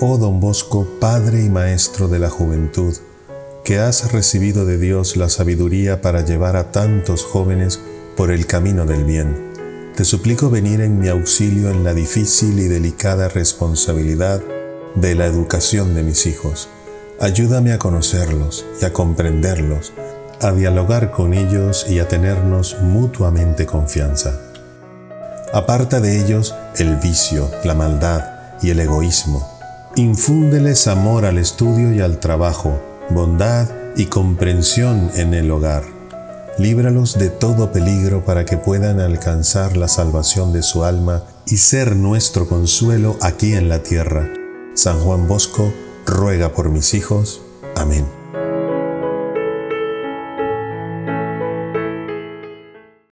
oh don Bosco, Padre y Maestro de la juventud, que has recibido de Dios la sabiduría para llevar a tantos jóvenes por el camino del bien. Te suplico venir en mi auxilio en la difícil y delicada responsabilidad de la educación de mis hijos. Ayúdame a conocerlos y a comprenderlos, a dialogar con ellos y a tenernos mutuamente confianza. Aparta de ellos el vicio, la maldad y el egoísmo. Infúndeles amor al estudio y al trabajo, bondad y comprensión en el hogar. Líbralos de todo peligro para que puedan alcanzar la salvación de su alma y ser nuestro consuelo aquí en la tierra. San Juan Bosco ruega por mis hijos. Amén.